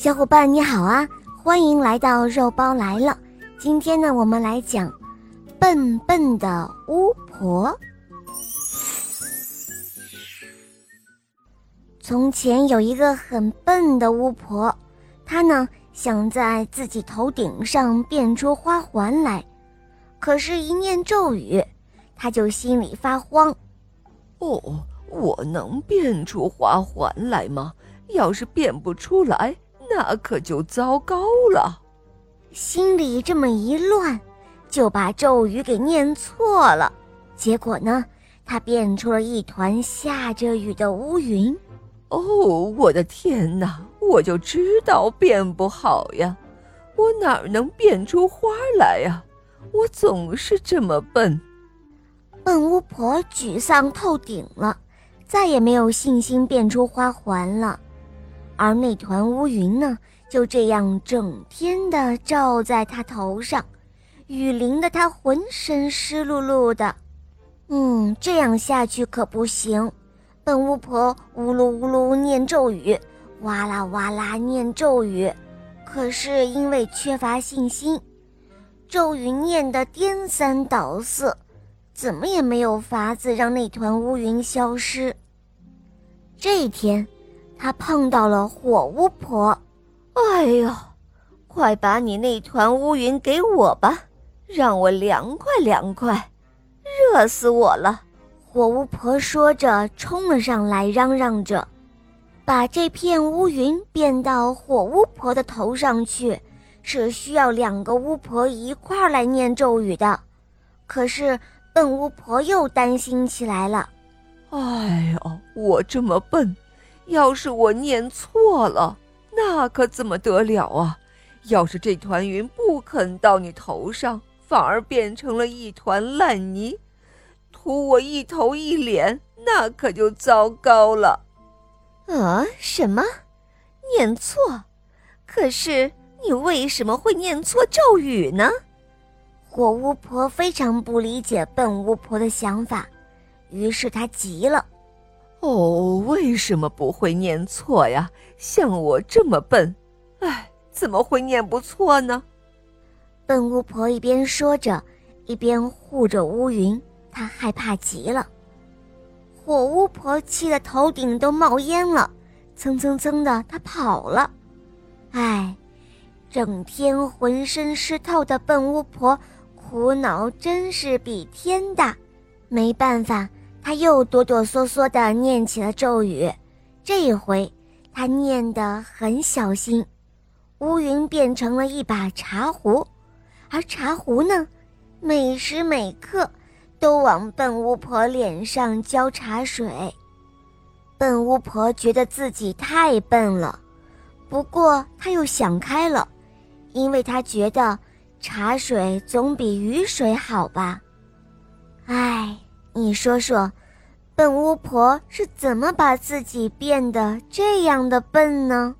小伙伴你好啊，欢迎来到肉包来了。今天呢，我们来讲笨笨的巫婆。从前有一个很笨的巫婆，她呢想在自己头顶上变出花环来，可是，一念咒语，她就心里发慌。哦，我能变出花环来吗？要是变不出来，那可就糟糕了，心里这么一乱，就把咒语给念错了。结果呢，他变出了一团下着雨的乌云。哦，我的天哪！我就知道变不好呀，我哪能变出花来呀？我总是这么笨。笨巫婆沮丧透顶了，再也没有信心变出花环了。而那团乌云呢，就这样整天的罩在他头上，雨淋得他浑身湿漉漉的。嗯，这样下去可不行。笨巫婆呜噜呜噜念咒语，哇啦哇啦念咒语，可是因为缺乏信心，咒语念得颠三倒四，怎么也没有法子让那团乌云消失。这一天。他碰到了火巫婆，哎呦，快把你那团乌云给我吧，让我凉快凉快，热死我了！火巫婆说着，冲了上来，嚷嚷着：“把这片乌云变到火巫婆的头上去，是需要两个巫婆一块儿来念咒语的。”可是笨巫婆又担心起来了：“哎呦，我这么笨！”要是我念错了，那可怎么得了啊？要是这团云不肯到你头上，反而变成了一团烂泥，涂我一头一脸，那可就糟糕了。啊？什么？念错？可是你为什么会念错咒语呢？火巫婆非常不理解笨巫婆的想法，于是她急了。哦，为什么不会念错呀？像我这么笨，哎，怎么会念不错呢？笨巫婆一边说着，一边护着乌云，她害怕极了。火巫婆气得头顶都冒烟了，蹭蹭蹭的，她跑了。哎，整天浑身湿透的笨巫婆，苦恼真是比天大。没办法。他又哆哆嗦嗦地念起了咒语，这一回他念得很小心。乌云变成了一把茶壶，而茶壶呢，每时每刻都往笨巫婆脸上浇茶水。笨巫婆觉得自己太笨了，不过她又想开了，因为她觉得茶水总比雨水好吧。唉。你说说，笨巫婆是怎么把自己变得这样的笨呢？